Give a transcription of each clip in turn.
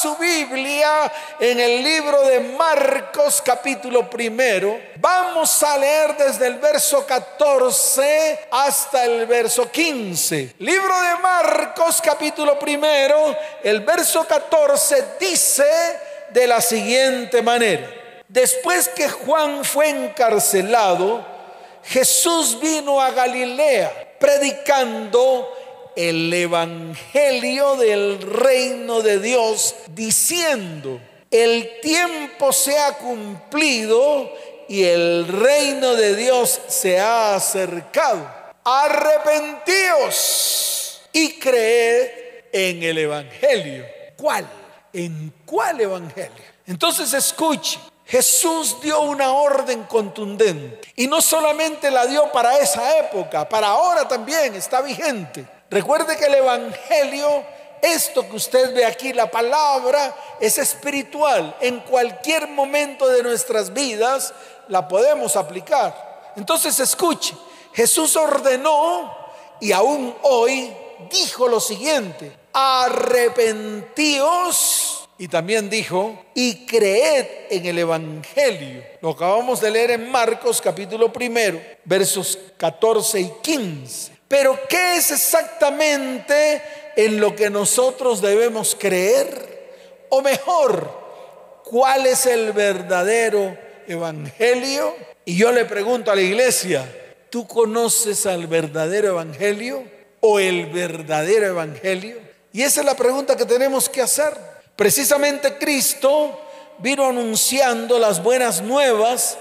su Biblia en el libro de Marcos capítulo primero, vamos a leer desde el verso 14 hasta el verso 15. Libro de Marcos capítulo primero, el verso 14 dice de la siguiente manera. Después que Juan fue encarcelado, Jesús vino a Galilea predicando el Evangelio del reino de Dios, diciendo, el tiempo se ha cumplido y el reino de Dios se ha acercado. Arrepentíos y creed en el Evangelio. ¿Cuál? ¿En cuál Evangelio? Entonces escuche, Jesús dio una orden contundente y no solamente la dio para esa época, para ahora también está vigente. Recuerde que el Evangelio, esto que usted ve aquí, la palabra, es espiritual. En cualquier momento de nuestras vidas la podemos aplicar. Entonces escuche, Jesús ordenó y aún hoy dijo lo siguiente, arrepentíos y también dijo, y creed en el Evangelio. Lo acabamos de leer en Marcos capítulo primero, versos 14 y 15. Pero ¿qué es exactamente en lo que nosotros debemos creer? O mejor, ¿cuál es el verdadero Evangelio? Y yo le pregunto a la iglesia, ¿tú conoces al verdadero Evangelio o el verdadero Evangelio? Y esa es la pregunta que tenemos que hacer. Precisamente Cristo vino anunciando las buenas nuevas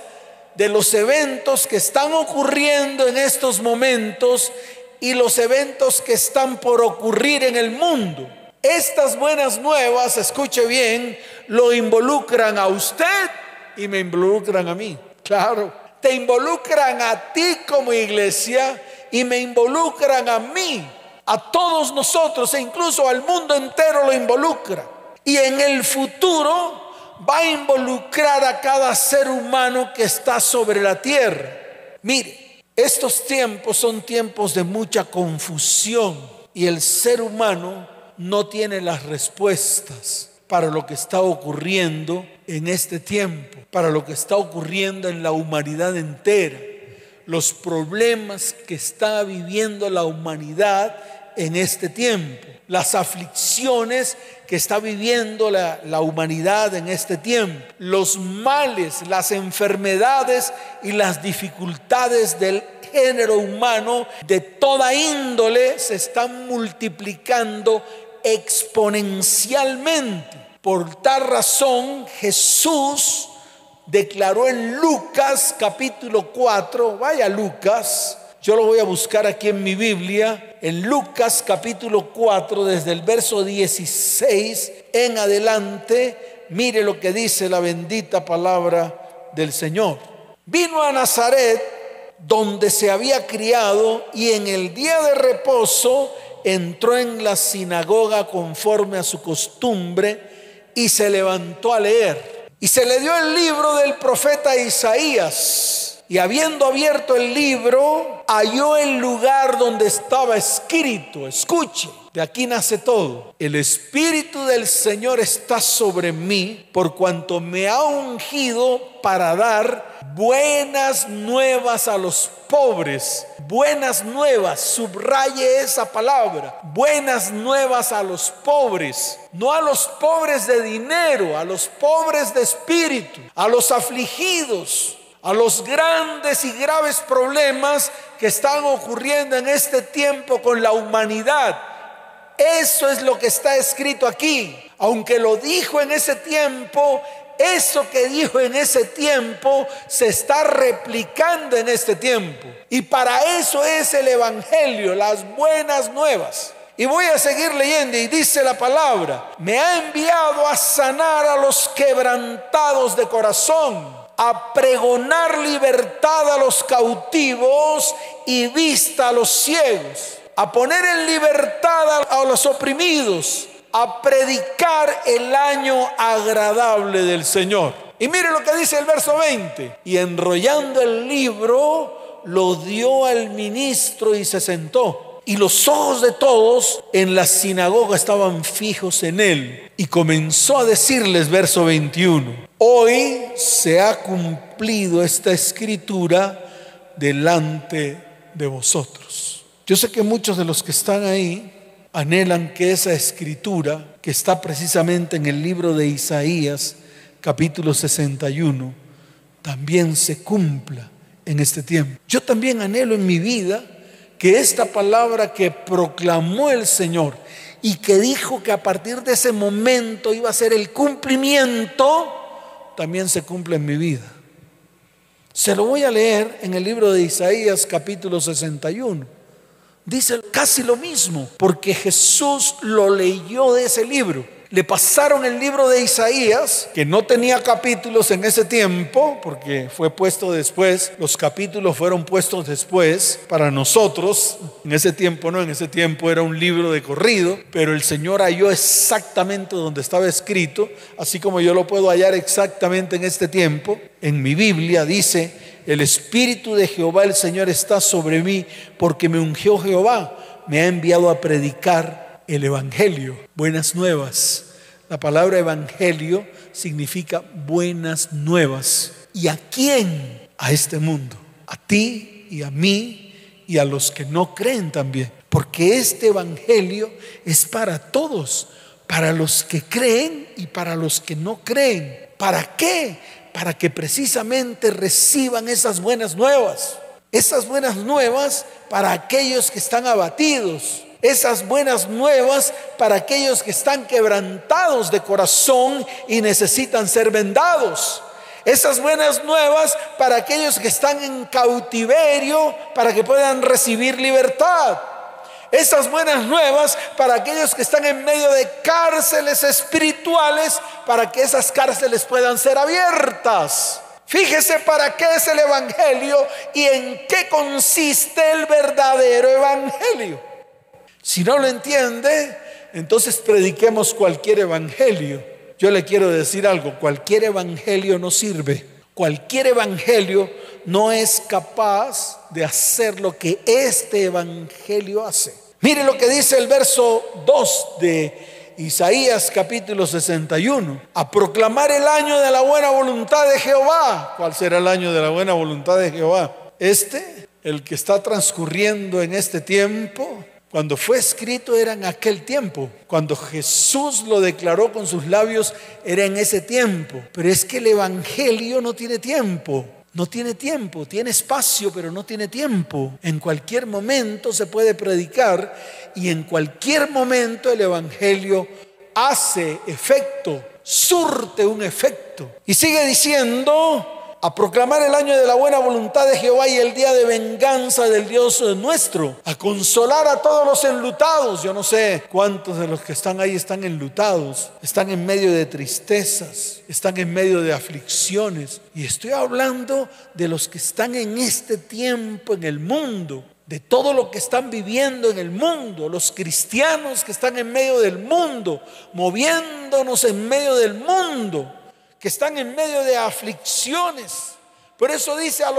de los eventos que están ocurriendo en estos momentos y los eventos que están por ocurrir en el mundo. Estas buenas nuevas, escuche bien, lo involucran a usted y me involucran a mí. Claro, te involucran a ti como iglesia y me involucran a mí, a todos nosotros e incluso al mundo entero lo involucra y en el futuro va a involucrar a cada ser humano que está sobre la tierra. Mire, estos tiempos son tiempos de mucha confusión y el ser humano no tiene las respuestas para lo que está ocurriendo en este tiempo, para lo que está ocurriendo en la humanidad entera, los problemas que está viviendo la humanidad en este tiempo, las aflicciones que está viviendo la, humanidad en este tiempo, los males, las enfermedades y las dificultades del género humano de toda índole se están multiplicando exponencialmente. Por tal razón Jesús declaró en Lucas capítulo 4, vaya Lucas, yo lo voy a buscar aquí en mi Biblia, en Lucas capítulo 4, desde el verso 16 en adelante. Mire lo que dice la bendita palabra del Señor. Vino a Nazaret, donde se había criado, y en el día de reposo entró en la sinagoga conforme a su costumbre y se levantó a leer. Y se le dio el libro del profeta Isaías. Y habiendo abierto el libro, halló el lugar donde estaba escrito. Escuche, de aquí nace todo. El Espíritu del Señor está sobre mí por cuanto me ha ungido para dar buenas nuevas a los pobres. Buenas nuevas, subraye esa palabra. Buenas nuevas a los pobres. No a los pobres de dinero, a los pobres de espíritu, a los afligidos a los grandes y graves problemas que están ocurriendo en este tiempo con la humanidad. Eso es lo que está escrito aquí. Aunque lo dijo en ese tiempo, eso que dijo en ese tiempo se está replicando en este tiempo. Y para eso es el Evangelio, las buenas nuevas. Y voy a seguir leyendo y dice la palabra, me ha enviado a sanar a los quebrantados de corazón a pregonar libertad a los cautivos y vista a los ciegos, a poner en libertad a los oprimidos, a predicar el año agradable del Señor. Y mire lo que dice el verso 20. Y enrollando el libro, lo dio al ministro y se sentó. Y los ojos de todos en la sinagoga estaban fijos en él. Y comenzó a decirles, verso 21, hoy se ha cumplido esta escritura delante de vosotros. Yo sé que muchos de los que están ahí anhelan que esa escritura, que está precisamente en el libro de Isaías, capítulo 61, también se cumpla en este tiempo. Yo también anhelo en mi vida que esta palabra que proclamó el Señor y que dijo que a partir de ese momento iba a ser el cumplimiento, también se cumple en mi vida. Se lo voy a leer en el libro de Isaías capítulo 61. Dice casi lo mismo, porque Jesús lo leyó de ese libro le pasaron el libro de Isaías, que no tenía capítulos en ese tiempo, porque fue puesto después, los capítulos fueron puestos después para nosotros, en ese tiempo no, en ese tiempo era un libro de corrido, pero el Señor halló exactamente donde estaba escrito, así como yo lo puedo hallar exactamente en este tiempo, en mi Biblia dice, el Espíritu de Jehová el Señor está sobre mí, porque me ungió Jehová, me ha enviado a predicar el Evangelio, buenas nuevas. La palabra Evangelio significa buenas nuevas. ¿Y a quién? A este mundo, a ti y a mí y a los que no creen también. Porque este Evangelio es para todos, para los que creen y para los que no creen. ¿Para qué? Para que precisamente reciban esas buenas nuevas. Esas buenas nuevas para aquellos que están abatidos, esas buenas nuevas para aquellos que están quebrantados de corazón y necesitan ser vendados. Esas buenas nuevas para aquellos que están en cautiverio para que puedan recibir libertad. Esas buenas nuevas para aquellos que están en medio de cárceles espirituales para que esas cárceles puedan ser abiertas. Fíjese para qué es el Evangelio y en qué consiste el verdadero Evangelio. Si no lo entiende, entonces prediquemos cualquier evangelio. Yo le quiero decir algo, cualquier evangelio no sirve. Cualquier evangelio no es capaz de hacer lo que este evangelio hace. Mire lo que dice el verso 2 de Isaías capítulo 61. A proclamar el año de la buena voluntad de Jehová. ¿Cuál será el año de la buena voluntad de Jehová? Este, el que está transcurriendo en este tiempo, cuando fue escrito era en aquel tiempo. Cuando Jesús lo declaró con sus labios era en ese tiempo. Pero es que el Evangelio no tiene tiempo. No tiene tiempo, tiene espacio, pero no tiene tiempo. En cualquier momento se puede predicar y en cualquier momento el Evangelio hace efecto, surte un efecto. Y sigue diciendo, a proclamar el año de la buena voluntad de Jehová y el día de venganza del Dios nuestro, a consolar a todos los enlutados. Yo no sé cuántos de los que están ahí están enlutados, están en medio de tristezas, están en medio de aflicciones. Y estoy hablando de los que están en este tiempo en el mundo, de todo lo que están viviendo en el mundo, los cristianos que están en medio del mundo, moviéndonos en medio del mundo que están en medio de aflicciones. Por eso dice a,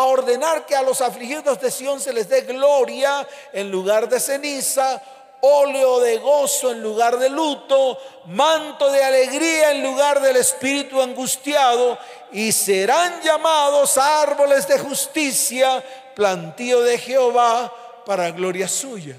ordenar que a los afligidos de Sión se les dé gloria en lugar de ceniza, óleo de gozo en lugar de luto, manto de alegría en lugar del espíritu angustiado, y serán llamados árboles de justicia, plantío de Jehová para gloria suya.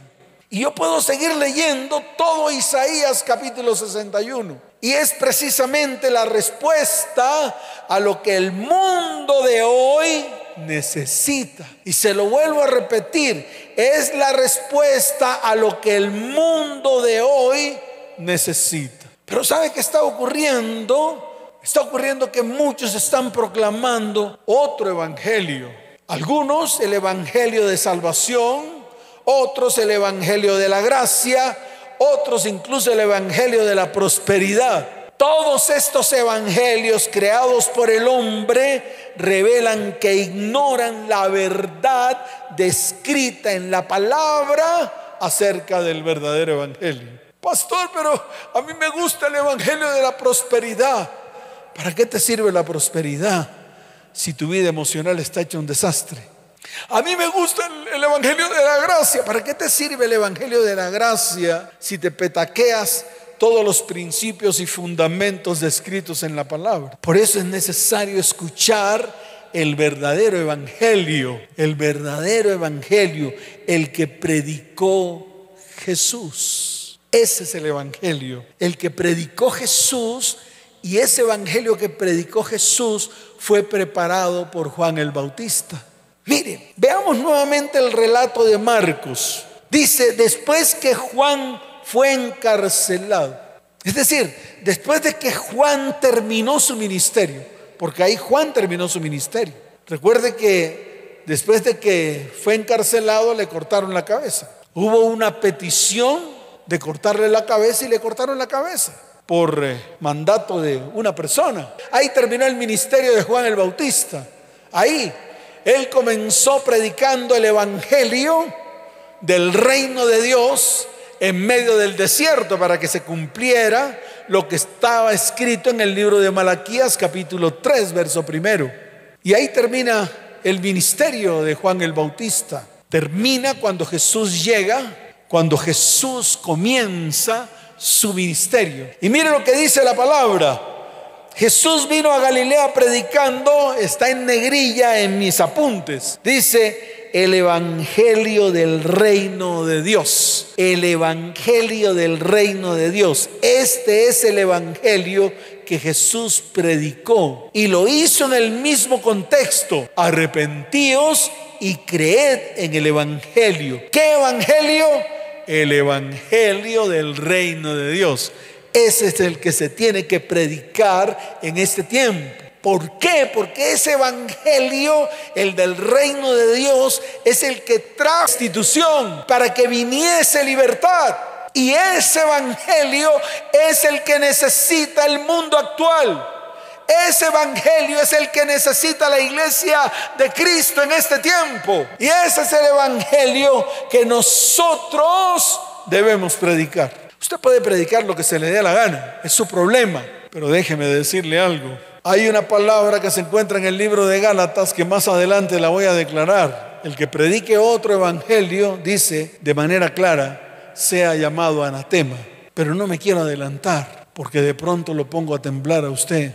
Y yo puedo seguir leyendo todo Isaías capítulo 61. Y es precisamente la respuesta a lo que el mundo de hoy necesita. Y se lo vuelvo a repetir, es la respuesta a lo que el mundo de hoy necesita. Pero ¿sabe qué está ocurriendo? Está ocurriendo que muchos están proclamando otro evangelio. Algunos el evangelio de salvación, otros el evangelio de la gracia, otros incluso el Evangelio de la prosperidad. Todos estos evangelios creados por el hombre revelan que ignoran la verdad descrita en la palabra acerca del verdadero evangelio. Pastor, pero a mí me gusta el evangelio de la prosperidad. ¿Para qué te sirve la prosperidad si tu vida emocional está hecha un desastre? A mí me gusta el, Evangelio de la Gracia. ¿Para qué te sirve el Evangelio de la Gracia si te petaqueas todos los principios y fundamentos descritos en la palabra? Por eso es necesario escuchar el verdadero evangelio, el verdadero evangelio, el que predicó Jesús. Ese es el evangelio, el que predicó Jesús y ese evangelio que predicó Jesús fue preparado por Juan el Bautista. Miren, veamos nuevamente el relato de Marcos. Dice, después que Juan fue encarcelado, es decir, después de que Juan terminó su ministerio, porque ahí Juan terminó su ministerio. Recuerde que después de que fue encarcelado le cortaron la cabeza. Hubo una petición de cortarle la cabeza y le cortaron la cabeza por eh, mandato de una persona. Ahí terminó el ministerio de Juan el Bautista. Ahí él comenzó predicando el Evangelio del reino de Dios en medio del desierto para que se cumpliera lo que estaba escrito en el libro de Malaquías capítulo 3 verso primero. Y ahí termina el ministerio de Juan el Bautista. Termina cuando Jesús llega, cuando Jesús comienza su ministerio. Y mire lo que dice la palabra. Jesús vino a Galilea predicando, está en negrilla en mis apuntes. Dice, el Evangelio del reino de Dios. El Evangelio del reino de Dios. Este es el Evangelio que Jesús predicó y lo hizo en el mismo contexto. Arrepentíos y creed en el Evangelio. ¿Qué Evangelio? El Evangelio del reino de Dios. Ese es el que se tiene que predicar en este tiempo. ¿Por qué? Porque ese evangelio, el del reino de Dios, es el que trae institución para que viniese libertad. Y ese evangelio es el que necesita el mundo actual. Ese evangelio es el que necesita la iglesia de Cristo en este tiempo. Y ese es el evangelio que nosotros debemos predicar. Usted puede predicar lo que se le dé la gana, es su problema. Pero déjeme decirle algo. Hay una palabra que se encuentra en el libro de Gálatas que más adelante la voy a declarar. El que predique otro evangelio, dice de manera clara, sea llamado anatema. Pero no me quiero adelantar, porque de pronto lo pongo a temblar a usted,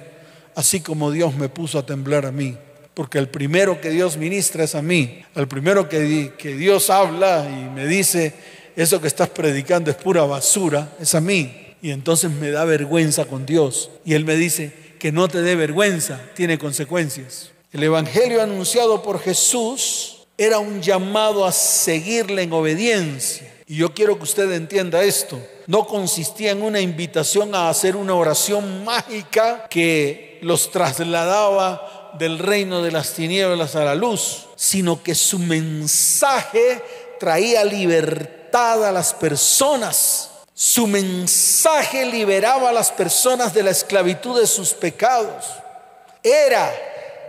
así como Dios me puso a temblar a mí. Porque el primero que Dios ministra es a mí. El primero que, que Dios habla y me dice, eso que estás predicando es pura basura, es a mí. Y entonces me da vergüenza con Dios. Y Él me dice, que no te dé vergüenza, tiene consecuencias. El Evangelio anunciado por Jesús era un llamado a seguirle en obediencia. Y yo quiero que usted entienda esto. No consistía en una invitación a hacer una oración mágica que los trasladaba del reino de las tinieblas a la luz, sino que su mensaje traía libertad a las personas su mensaje liberaba a las personas de la esclavitud de sus pecados. Era,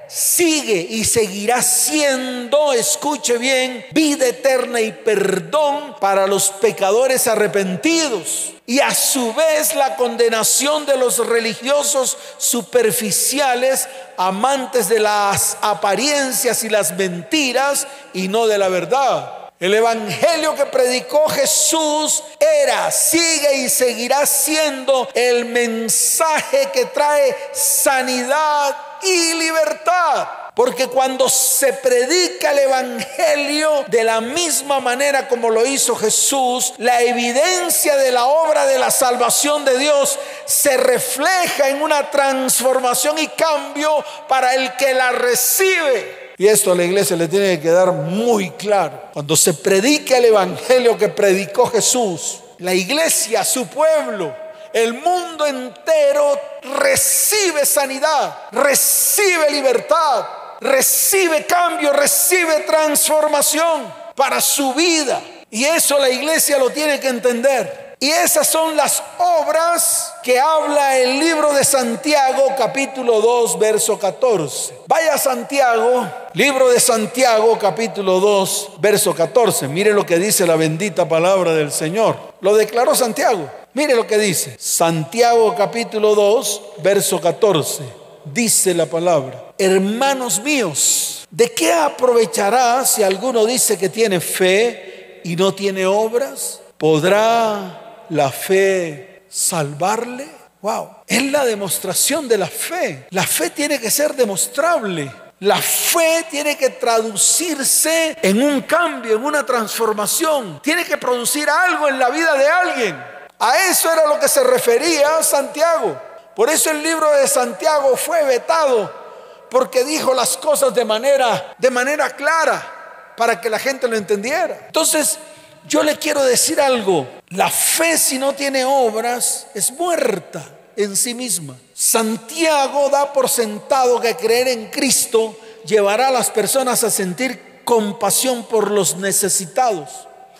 sigue y seguirá siendo, escuche bien, vida eterna y perdón para los pecadores arrepentidos. Y a su vez la condenación de los religiosos superficiales, amantes de las apariencias y las mentiras y no de la verdad. El evangelio que predicó Jesús era, sigue y seguirá siendo el mensaje que trae sanidad y libertad. Porque cuando se predica el Evangelio de la misma manera como lo hizo Jesús, la evidencia de la obra de la salvación de Dios se refleja en una transformación y cambio para el que la recibe. Y esto a la iglesia le tiene que quedar muy claro. Cuando se predica el evangelio que predicó Jesús, la iglesia, su pueblo, el mundo entero recibe sanidad, recibe libertad, recibe cambio, recibe transformación para su vida. Y eso la iglesia lo tiene que entender. Y esas son las obras que habla el libro de Santiago capítulo 2 verso 14. Vaya Santiago, libro de Santiago capítulo 2 verso 14. Mire lo que dice la bendita palabra del Señor. Lo declaró Santiago. Mire lo que dice. Santiago capítulo 2 verso 14. Dice la palabra. Hermanos míos, ¿De qué aprovechará si alguno dice que tiene fe y no tiene obras? ¿Podrá la fe salvarle? Wow, es la demostración de la fe. La fe tiene que ser demostrable. La fe tiene que traducirse en un cambio, en una transformación. Tiene que producir algo en la vida de alguien. A eso era lo que se refería Santiago. Por eso el libro de Santiago fue vetado porque dijo las cosas de manera de manera clara para que la gente lo entendiera. Entonces, yo le quiero decir algo, la fe si no tiene obras es muerta en sí misma. Santiago da por sentado que creer en Cristo llevará a las personas a sentir compasión por los necesitados.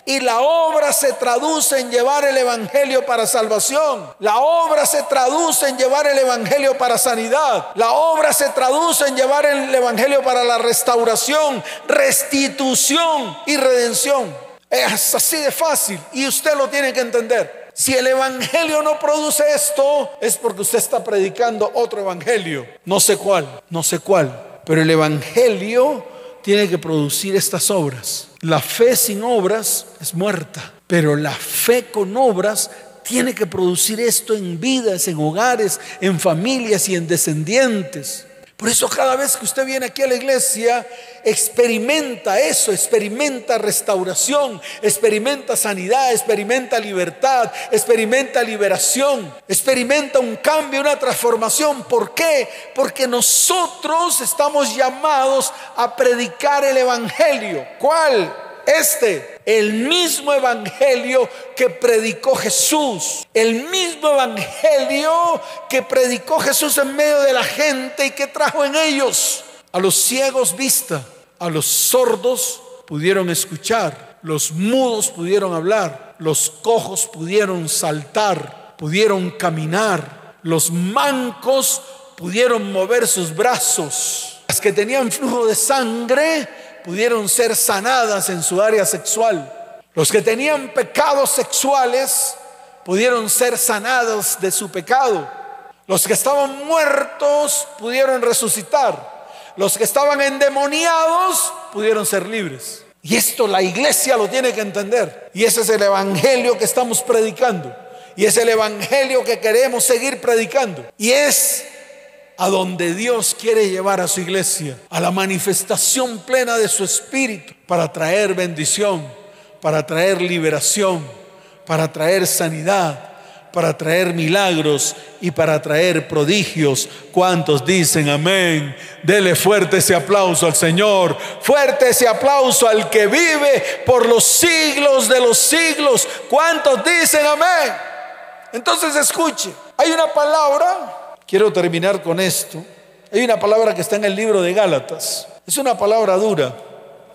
Y la obra se traduce en llevar el Evangelio para salvación. La obra se traduce en llevar el Evangelio para sanidad. La obra se traduce en llevar el Evangelio para la restauración, restitución y redención. Es así de fácil y usted lo tiene que entender. Si el Evangelio no produce esto, es porque usted está predicando otro Evangelio. No sé cuál, no sé cuál. Pero el Evangelio tiene que producir estas obras. La fe sin obras es muerta, pero la fe con obras tiene que producir esto en vidas, en hogares, en familias y en descendientes. Por eso cada vez que usted viene aquí a la iglesia, experimenta eso, experimenta restauración, experimenta sanidad, experimenta libertad, experimenta liberación, experimenta un cambio, una transformación. ¿Por qué? Porque nosotros estamos llamados a predicar el Evangelio. ¿Cuál? Este, el mismo evangelio que predicó Jesús, el mismo evangelio que predicó Jesús en medio de la gente y que trajo en ellos. A los ciegos vista, a los sordos pudieron escuchar, los mudos pudieron hablar, los cojos pudieron saltar, pudieron caminar, los mancos pudieron mover sus brazos, las que tenían flujo de sangre pudieron ser sanadas en su área sexual. Los que tenían pecados sexuales pudieron ser sanados de su pecado. Los que estaban muertos pudieron resucitar. Los que estaban endemoniados pudieron ser libres. Y esto la iglesia lo tiene que entender. Y ese es el evangelio que estamos predicando. Y es el evangelio que queremos seguir predicando. Y es a donde Dios quiere llevar a su iglesia, a la manifestación plena de su espíritu, para traer bendición, para traer liberación, para traer sanidad, para traer milagros y para traer prodigios. ¿Cuántos dicen amén? Dele fuerte ese aplauso al Señor, fuerte ese aplauso al que vive por los siglos de los siglos. ¿Cuántos dicen amén? Entonces escuche, hay una palabra Quiero terminar con esto. Hay una palabra que está en el libro de Gálatas. Es una palabra dura.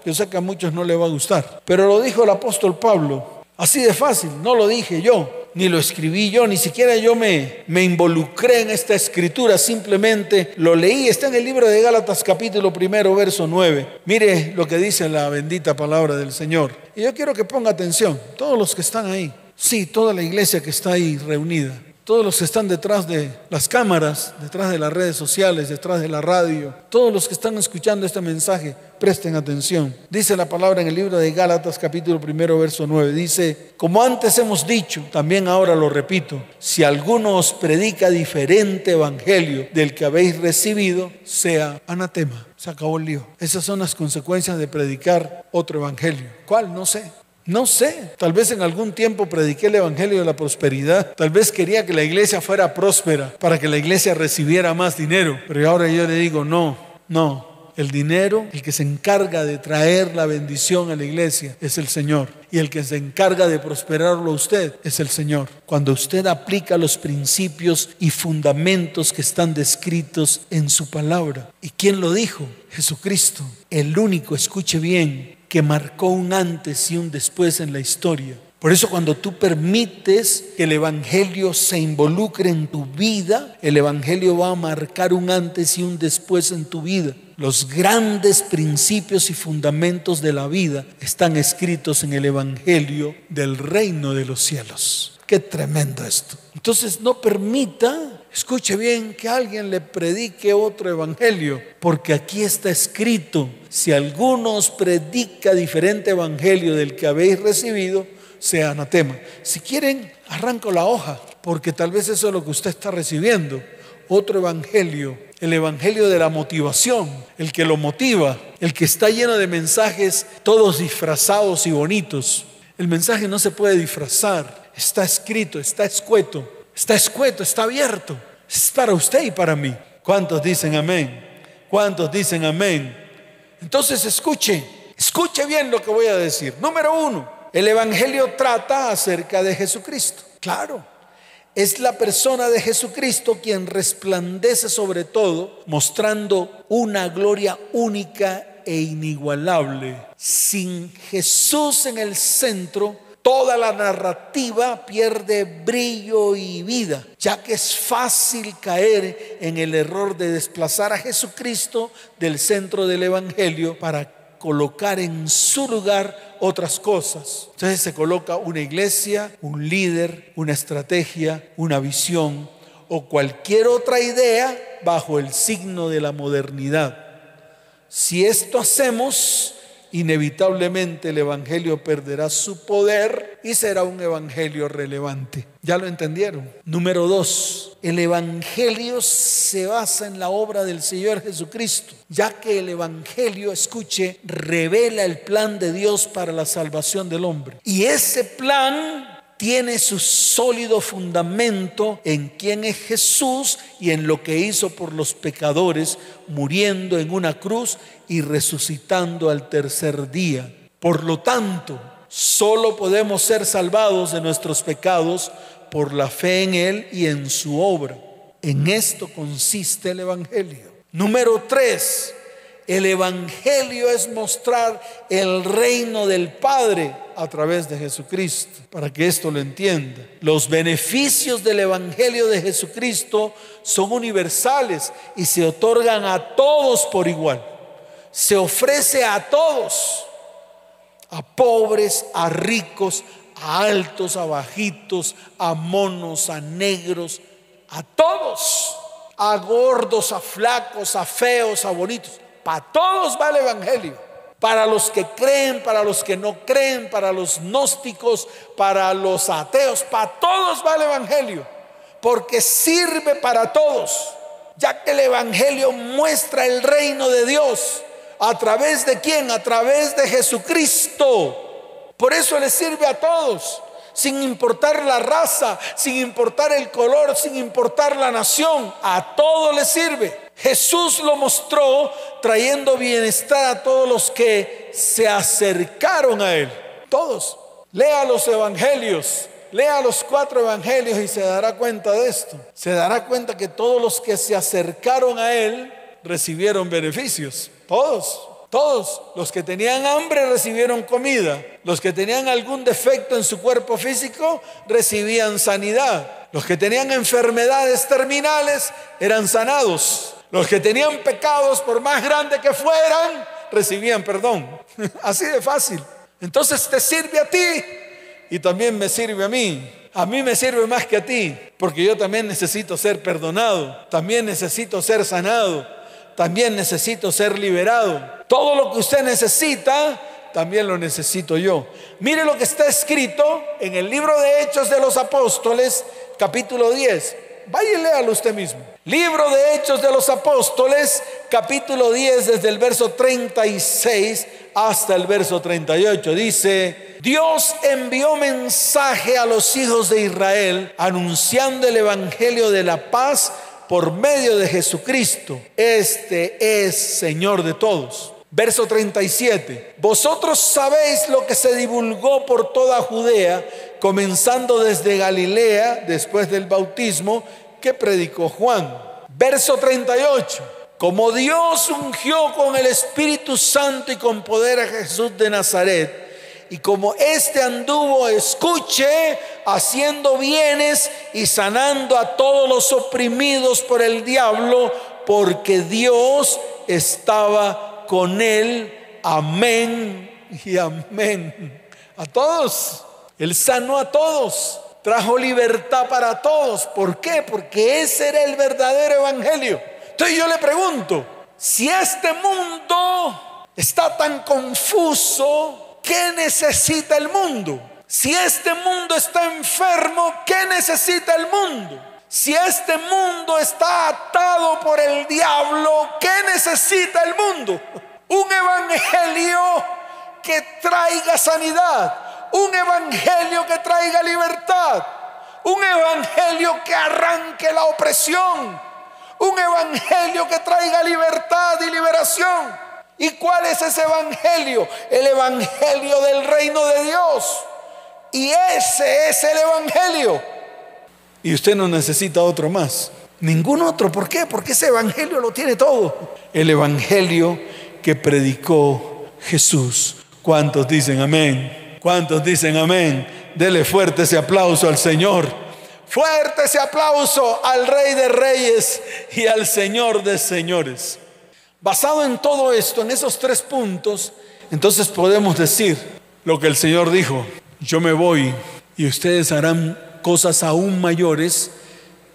Yo sé que a muchos no le va a gustar. Pero lo dijo el apóstol Pablo. Así de fácil. No lo dije yo. Ni lo escribí yo. Ni siquiera yo me, me involucré en esta escritura. Simplemente lo leí. Está en el libro de Gálatas capítulo primero, verso 9. Mire lo que dice la bendita palabra del Señor. Y yo quiero que ponga atención. Todos los que están ahí. Sí, toda la iglesia que está ahí reunida todos los que están detrás de las cámaras, detrás de las redes sociales, detrás de la radio, todos los que están escuchando este mensaje, presten atención. Dice la palabra en el libro de Gálatas capítulo primero verso 9, dice, como antes hemos dicho, también ahora lo repito, si alguno os predica diferente evangelio del que habéis recibido, sea anatema. Se acabó el lío. Esas son las consecuencias de predicar otro evangelio. ¿Cuál? No sé. No sé, tal vez en algún tiempo prediqué el Evangelio de la Prosperidad, tal vez quería que la iglesia fuera próspera para que la iglesia recibiera más dinero, pero ahora yo le digo, no, no, el dinero, el que se encarga de traer la bendición a la iglesia es el Señor. Y el que se encarga de prosperarlo a usted es el Señor. Cuando usted aplica los principios y fundamentos que están descritos en su palabra. ¿Y quién lo dijo? Jesucristo. El único, escuche bien, que marcó un antes y un después en la historia. Por eso cuando tú permites que el Evangelio se involucre en tu vida, el Evangelio va a marcar un antes y un después en tu vida. Los grandes principios y fundamentos de la vida están escritos en el Evangelio del reino de los cielos. Qué tremendo esto. Entonces no permita Escuche bien que alguien le predique otro evangelio, porque aquí está escrito, si alguno os predica diferente evangelio del que habéis recibido, sea anatema. Si quieren, arranco la hoja, porque tal vez eso es lo que usted está recibiendo. Otro evangelio, el evangelio de la motivación, el que lo motiva, el que está lleno de mensajes todos disfrazados y bonitos. El mensaje no se puede disfrazar, está escrito, está escueto Está escueto, está abierto. Es para usted y para mí. ¿Cuántos dicen amén? ¿Cuántos dicen amén? Entonces escuche, escuche bien lo que voy a decir. Número uno, el Evangelio trata acerca de Jesucristo. Claro, es la persona de Jesucristo quien resplandece sobre todo, mostrando una gloria única e inigualable. Sin Jesús en el centro, toda la narrativa pierde brillo y vida, ya que es fácil caer en el error de desplazar a Jesucristo del centro del Evangelio para colocar en su lugar otras cosas. Entonces se coloca una iglesia, un líder, una estrategia, una visión o cualquier otra idea bajo el signo de la modernidad. Si esto hacemos, inevitablemente el Evangelio perderá su poder y será un Evangelio relevante. ¿Ya lo entendieron? Número dos, el Evangelio se basa en la obra del Señor Jesucristo, ya que el Evangelio, escuche, revela el plan de Dios para la salvación del hombre. Y ese plan tiene su sólido fundamento en quién es Jesús y en lo que hizo por los pecadores, muriendo en una cruz y resucitando al tercer día. Por lo tanto, solo podemos ser salvados de nuestros pecados por la fe en Él y en su obra. En esto consiste el Evangelio. Número tres, el Evangelio es mostrar el reino del Padre a través de Jesucristo, para que esto lo entienda. Los beneficios del Evangelio de Jesucristo son universales y se otorgan a todos por igual. Se ofrece a todos, a pobres, a ricos, a altos, a bajitos, a monos, a negros, a todos, a gordos, a flacos, a feos, a bonitos para todos va el Evangelio. Para los que creen, para los que no creen, para los gnósticos, para los ateos, para todos va el Evangelio. Porque sirve para todos. Ya que el Evangelio muestra el reino de Dios. ¿A través de quién? A través de Jesucristo. Por eso le sirve a todos sin importar la raza, sin importar el color, sin importar la nación, a todo le sirve. Jesús lo mostró trayendo bienestar a todos los que se acercaron a Él. Todos. Lea los evangelios. Lea los cuatro evangelios y se dará cuenta de esto. Se dará cuenta que todos los que se acercaron a Él recibieron beneficios. Todos. Todos los que tenían hambre recibieron comida. Los que tenían algún defecto en su cuerpo físico recibían sanidad. Los que tenían enfermedades terminales eran sanados. Los que tenían pecados, por más grandes que fueran, recibían perdón. Así de fácil. Entonces te sirve a ti y también me sirve a mí. A mí me sirve más que a ti, porque yo también necesito ser perdonado, también necesito ser sanado, también necesito ser liberado. Todo lo que usted necesita, también lo necesito yo. Mire lo que está escrito en el libro de Hechos de los Apóstoles, capítulo 10. Vaya y léalo usted mismo. Libro de Hechos de los Apóstoles, capítulo 10, desde el verso 36 hasta el verso 38. Dice, Dios envió mensaje a los hijos de Israel anunciando el Evangelio de la paz por medio de Jesucristo. Este es Señor de todos. Verso 37. Vosotros sabéis lo que se divulgó por toda Judea, comenzando desde Galilea, después del bautismo, que predicó Juan. Verso 38. Como Dios ungió con el Espíritu Santo y con poder a Jesús de Nazaret, y como éste anduvo, escuche, haciendo bienes y sanando a todos los oprimidos por el diablo, porque Dios estaba con él. Amén y amén. A todos. Él sanó a todos. trajo libertad para todos. ¿Por qué? Porque ese era el verdadero evangelio. Entonces yo le pregunto, si este mundo está tan confuso, ¿qué necesita el mundo? Si este mundo está enfermo, ¿qué necesita el mundo? Si este mundo está atado por el diablo, ¿qué necesita el mundo? Un evangelio que traiga sanidad un evangelio que traiga libertad, un evangelio que arranque la opresión, un evangelio que traiga libertad y liberación. ¿Y cuál es ese evangelio? El evangelio del reino de Dios. Y ese es el evangelio. Y usted no necesita otro más. Ningún otro. ¿Por qué? Porque ese evangelio lo tiene todo. El evangelio que predicó Jesús. ¿Cuántos dicen amén? ¿Cuántos dicen amén? Dele fuerte ese aplauso al Señor. Fuerte ese aplauso al Rey de Reyes y al Señor de Señores. Basado en todo esto, en esos tres puntos, entonces podemos decir lo que el Señor dijo. Yo me voy y ustedes harán cosas aún mayores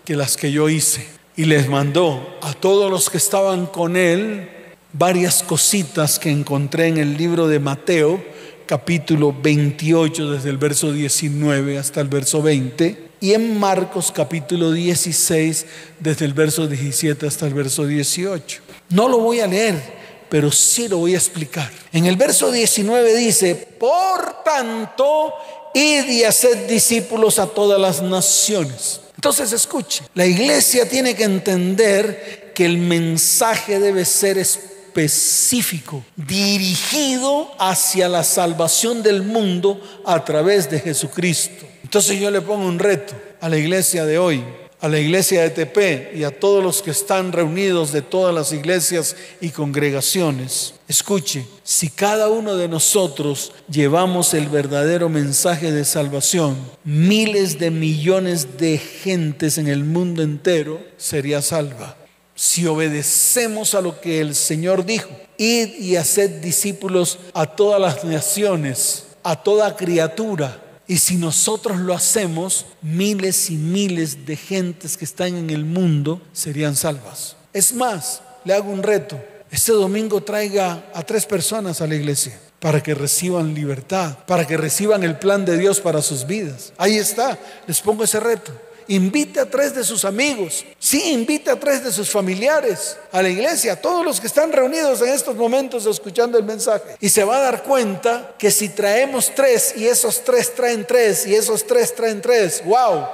que las que yo hice. Y les mandó a todos los que estaban con él varias cositas que encontré en el libro de Mateo capítulo 28 desde el verso 19 hasta el verso 20 y en Marcos capítulo 16 desde el verso 17 hasta el verso 18. No lo voy a leer, pero sí lo voy a explicar. En el verso 19 dice, por tanto, id y haced discípulos a todas las naciones. Entonces escuche, la iglesia tiene que entender que el mensaje debe ser espiritual específico, dirigido hacia la salvación del mundo a través de Jesucristo. Entonces yo le pongo un reto a la iglesia de hoy, a la iglesia de TP y a todos los que están reunidos de todas las iglesias y congregaciones. Escuche, si cada uno de nosotros llevamos el verdadero mensaje de salvación, miles de millones de gentes en el mundo entero sería salva si obedecemos a lo que el Señor dijo, id y haced discípulos a todas las naciones, a toda criatura. Y si nosotros lo hacemos, miles y miles de gentes que están en el mundo serían salvas. Es más, le hago un reto. Este domingo traiga a tres personas a la iglesia para que reciban libertad, para que reciban el plan de Dios para sus vidas. Ahí está, les pongo ese reto invite a tres de sus amigos, sí, invite a tres de sus familiares a la iglesia, a todos los que están reunidos en estos momentos escuchando el mensaje. Y se va a dar cuenta que si traemos tres y esos tres traen tres y esos tres traen tres, wow,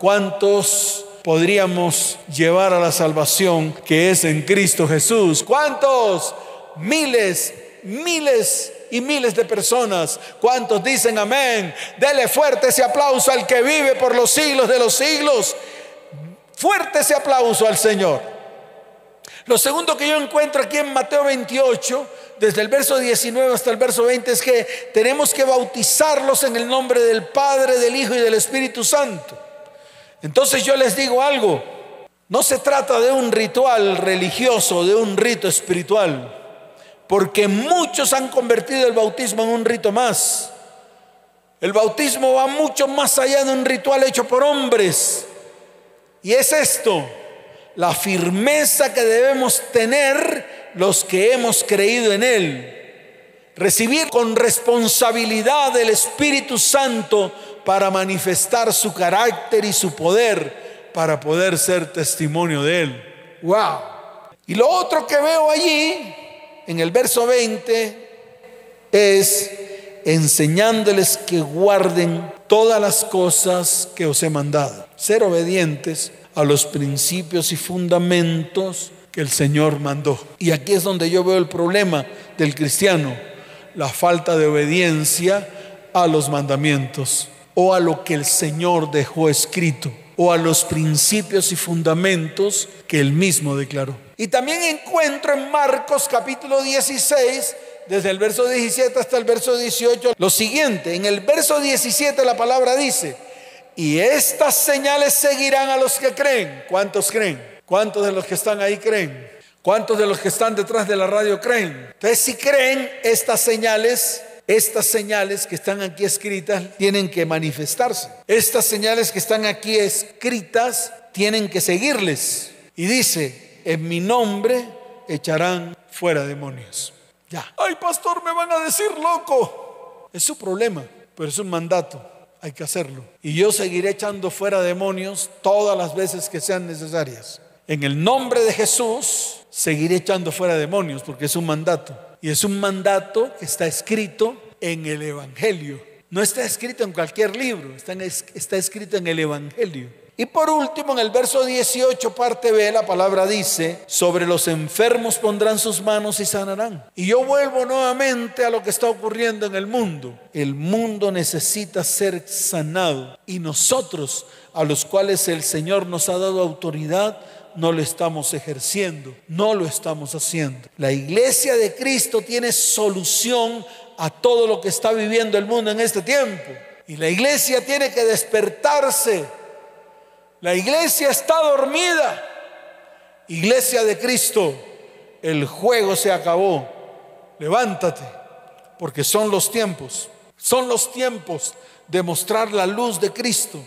¿cuántos podríamos llevar a la salvación que es en Cristo Jesús? ¿Cuántos? Miles, miles y miles de personas. ¿Cuántos dicen amén? Dele fuerte ese aplauso al que vive por los siglos de los siglos. Fuerte ese aplauso al Señor. Lo segundo que yo encuentro aquí en Mateo 28, desde el verso 19 hasta el verso 20, es que tenemos que bautizarlos en el nombre del Padre, del Hijo y del Espíritu Santo. Entonces yo les digo algo, no se trata de un ritual religioso, de un rito espiritual porque muchos han convertido el bautismo en un rito más. El bautismo va mucho más allá de un ritual hecho por hombres. Y es esto, la firmeza que debemos tener los que hemos creído en Él. Recibir con responsabilidad el Espíritu Santo para manifestar su carácter y su poder para poder ser testimonio de Él. ¡Wow! Y lo otro que veo allí en el verso 20 es enseñándoles que guarden todas las cosas que os he mandado. Ser obedientes a los principios y fundamentos que el Señor mandó. Y aquí es donde yo veo el problema del cristiano, la falta de obediencia a los mandamientos o a lo que el Señor dejó escrito o a los principios y fundamentos que él mismo declaró. Y también encuentro en Marcos capítulo 16, desde el verso 17 hasta el verso 18, lo siguiente. En el verso 17 la palabra dice, y estas señales seguirán a los que creen. ¿Cuántos creen? ¿Cuántos de los que están ahí creen? ¿Cuántos de los que están detrás de la radio creen? Entonces, si creen, estas señales estas señales que están aquí escritas tienen que manifestarse. Estas señales que están aquí escritas tienen que seguirles. Y dice, en mi nombre echarán fuera demonios. Ya. Ay, pastor, me van a decir loco. Es su problema, pero es un mandato. Hay que hacerlo. Y yo seguiré echando fuera demonios todas las veces que sean necesarias. En el nombre de Jesús, seguiré echando fuera demonios porque es un mandato. Y es un mandato que está escrito en el Evangelio. No está escrito en cualquier libro, está, está escrito en el Evangelio. Y por último, en el verso 18, parte B, la palabra dice, sobre los enfermos pondrán sus manos y sanarán. Y yo vuelvo nuevamente a lo que está ocurriendo en el mundo. El mundo necesita ser sanado y nosotros, a los cuales el Señor nos ha dado autoridad, no lo estamos ejerciendo, no lo estamos haciendo. La iglesia de Cristo tiene solución a todo lo que está viviendo el mundo en este tiempo. Y la iglesia tiene que despertarse la iglesia está dormida. Iglesia de Cristo, el juego se acabó. Levántate, porque son los tiempos. Son los tiempos de mostrar la luz de Cristo,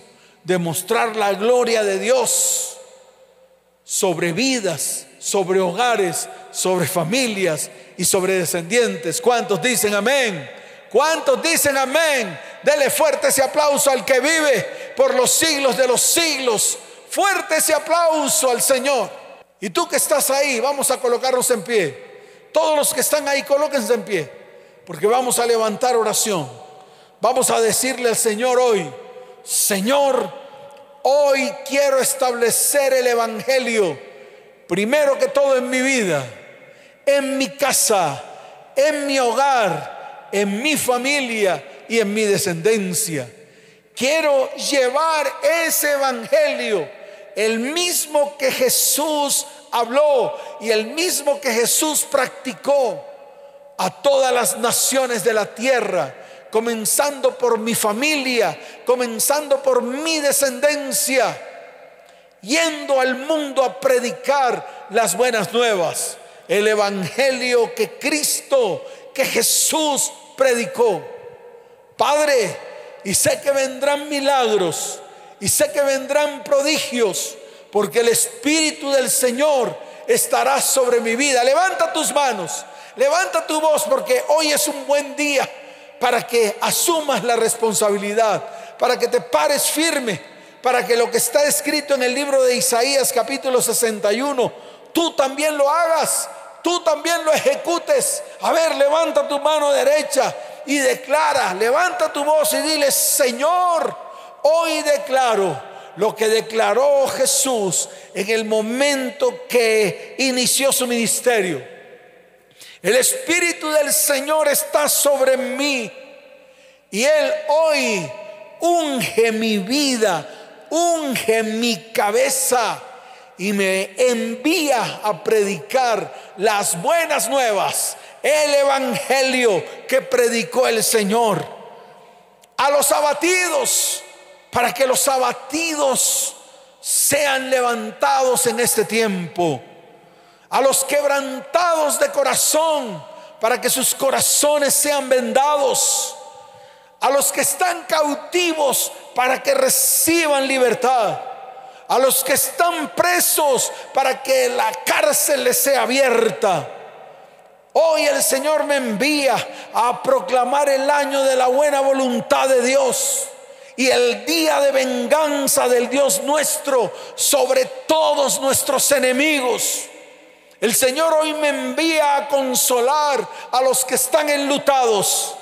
de mostrar la gloria de Dios sobre vidas, sobre hogares, sobre familias y sobre descendientes. ¿Cuántos dicen amén? ¿Cuántos dicen amén? Dele fuerte ese aplauso al que vive por los siglos de los siglos. Fuerte ese aplauso al Señor. Y tú que estás ahí, vamos a colocarnos en pie. Todos los que están ahí, colóquense en pie. Porque vamos a levantar oración. Vamos a decirle al Señor hoy, Señor, hoy quiero establecer el Evangelio. Primero que todo en mi vida, en mi casa, en mi hogar, en mi familia y en mi descendencia. Quiero llevar ese evangelio, el mismo que Jesús habló y el mismo que Jesús practicó a todas las naciones de la tierra, comenzando por mi familia, comenzando por mi descendencia, yendo al mundo a predicar las buenas nuevas, el evangelio que Cristo, que Jesús predicó. Padre, y sé que vendrán milagros, y sé que vendrán prodigios, porque el Espíritu del Señor estará sobre mi vida. Levanta tus manos, levanta tu voz, porque hoy es un buen día para que asumas la responsabilidad, para que te pares firme, para que lo que está escrito en el libro de Isaías capítulo 61, tú también lo hagas, tú también lo ejecutes. A ver, levanta tu mano derecha y declara, levanta tu voz y dile, Señor, hoy declaro lo que declaró Jesús en el momento que inició su ministerio. El Espíritu del Señor está sobre mí y Él hoy unge mi vida, unge mi cabeza y me envía a predicar las buenas nuevas el evangelio que predicó el Señor. A los abatidos, para que los abatidos sean levantados en este tiempo. A los quebrantados de corazón, para que sus corazones sean vendados. A los que están cautivos, para que reciban libertad. A los que están presos, para que la cárcel les sea abierta Hoy el Señor me envía a proclamar el año de la buena voluntad de Dios y el día de venganza del Dios nuestro sobre todos nuestros enemigos. El Señor hoy me envía a consolar a los que están enlutados.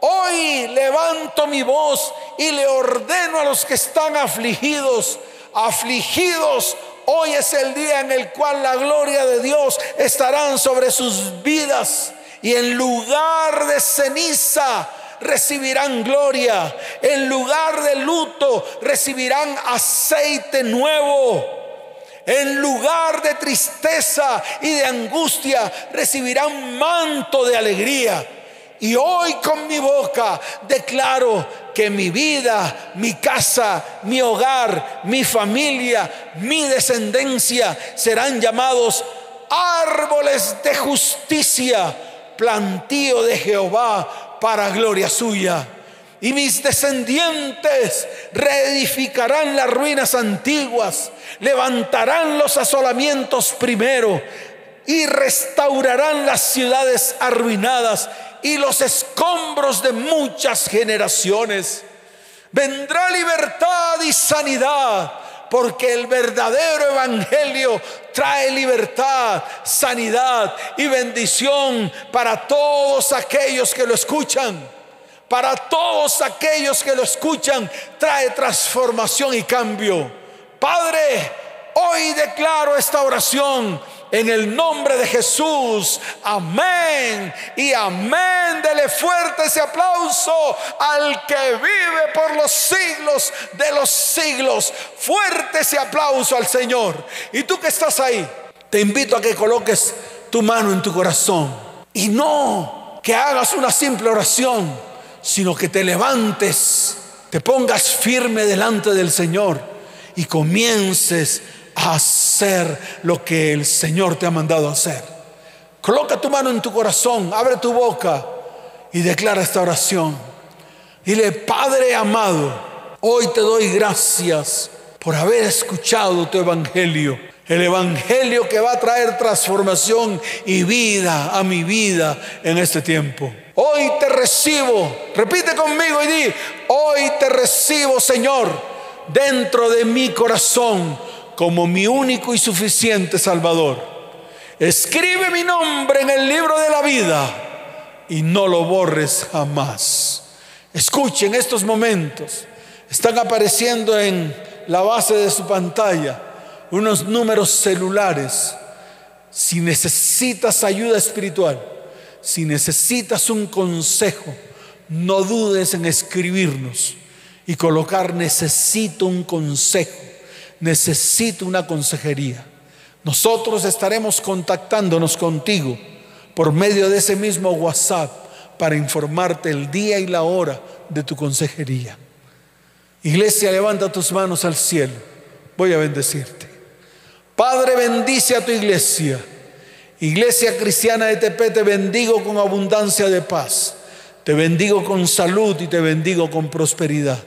Hoy levanto mi voz y le ordeno a los que están afligidos, afligidos Hoy es el día en el cual la gloria de Dios estará sobre sus vidas y en lugar de ceniza recibirán gloria, en lugar de luto recibirán aceite nuevo. En lugar de tristeza y de angustia recibirán manto de alegría. Y hoy con mi boca declaro que mi vida, mi casa, mi hogar, mi familia, mi descendencia serán llamados árboles de justicia, plantío de Jehová, para gloria suya. Y mis descendientes reedificarán las ruinas antiguas, levantarán los asolamientos primero y restaurarán las ciudades arruinadas y los escombros de muchas generaciones. Vendrá libertad y sanidad, porque el verdadero evangelio trae libertad, sanidad y bendición para todos aquellos que lo escuchan. Para todos aquellos que lo escuchan, trae transformación y cambio. Padre, hoy declaro esta oración en el nombre de Jesús. Amén. Y amén. Dele fuerte ese aplauso al que vive por los siglos de los siglos. Fuerte ese aplauso al Señor. Y tú que estás ahí, te invito a que coloques tu mano en tu corazón. Y no que hagas una simple oración, sino que te levantes, te pongas firme delante del Señor y comiences hacer lo que el Señor te ha mandado hacer. Coloca tu mano en tu corazón, abre tu boca y declara esta oración. Dile, Padre amado, hoy te doy gracias por haber escuchado tu evangelio. El evangelio que va a traer transformación y vida a mi vida en este tiempo. Hoy te recibo, repite conmigo y di, hoy te recibo Señor dentro de mi corazón como mi único y suficiente Salvador. Escribe mi nombre en el libro de la vida y no lo borres jamás. Escuchen estos momentos. Están apareciendo en la base de su pantalla unos números celulares. Si necesitas ayuda espiritual, si necesitas un consejo, no dudes en escribirnos y colocar necesito un consejo necesito una consejería. Nosotros estaremos contactándonos contigo por medio de ese mismo WhatsApp para informarte el día y la hora de tu consejería. Iglesia, levanta tus manos al cielo. Voy a bendecirte. Padre, bendice a tu iglesia. Iglesia cristiana de Tepe, te bendigo con abundancia de paz. Te bendigo con salud y te bendigo con prosperidad.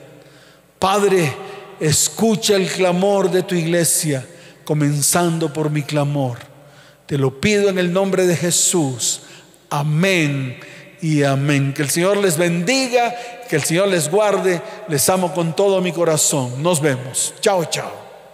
Padre, Escucha el clamor de tu iglesia, comenzando por mi clamor. Te lo pido en el nombre de Jesús. Amén y amén. Que el Señor les bendiga, que el Señor les guarde. Les amo con todo mi corazón. Nos vemos. Chao, chao.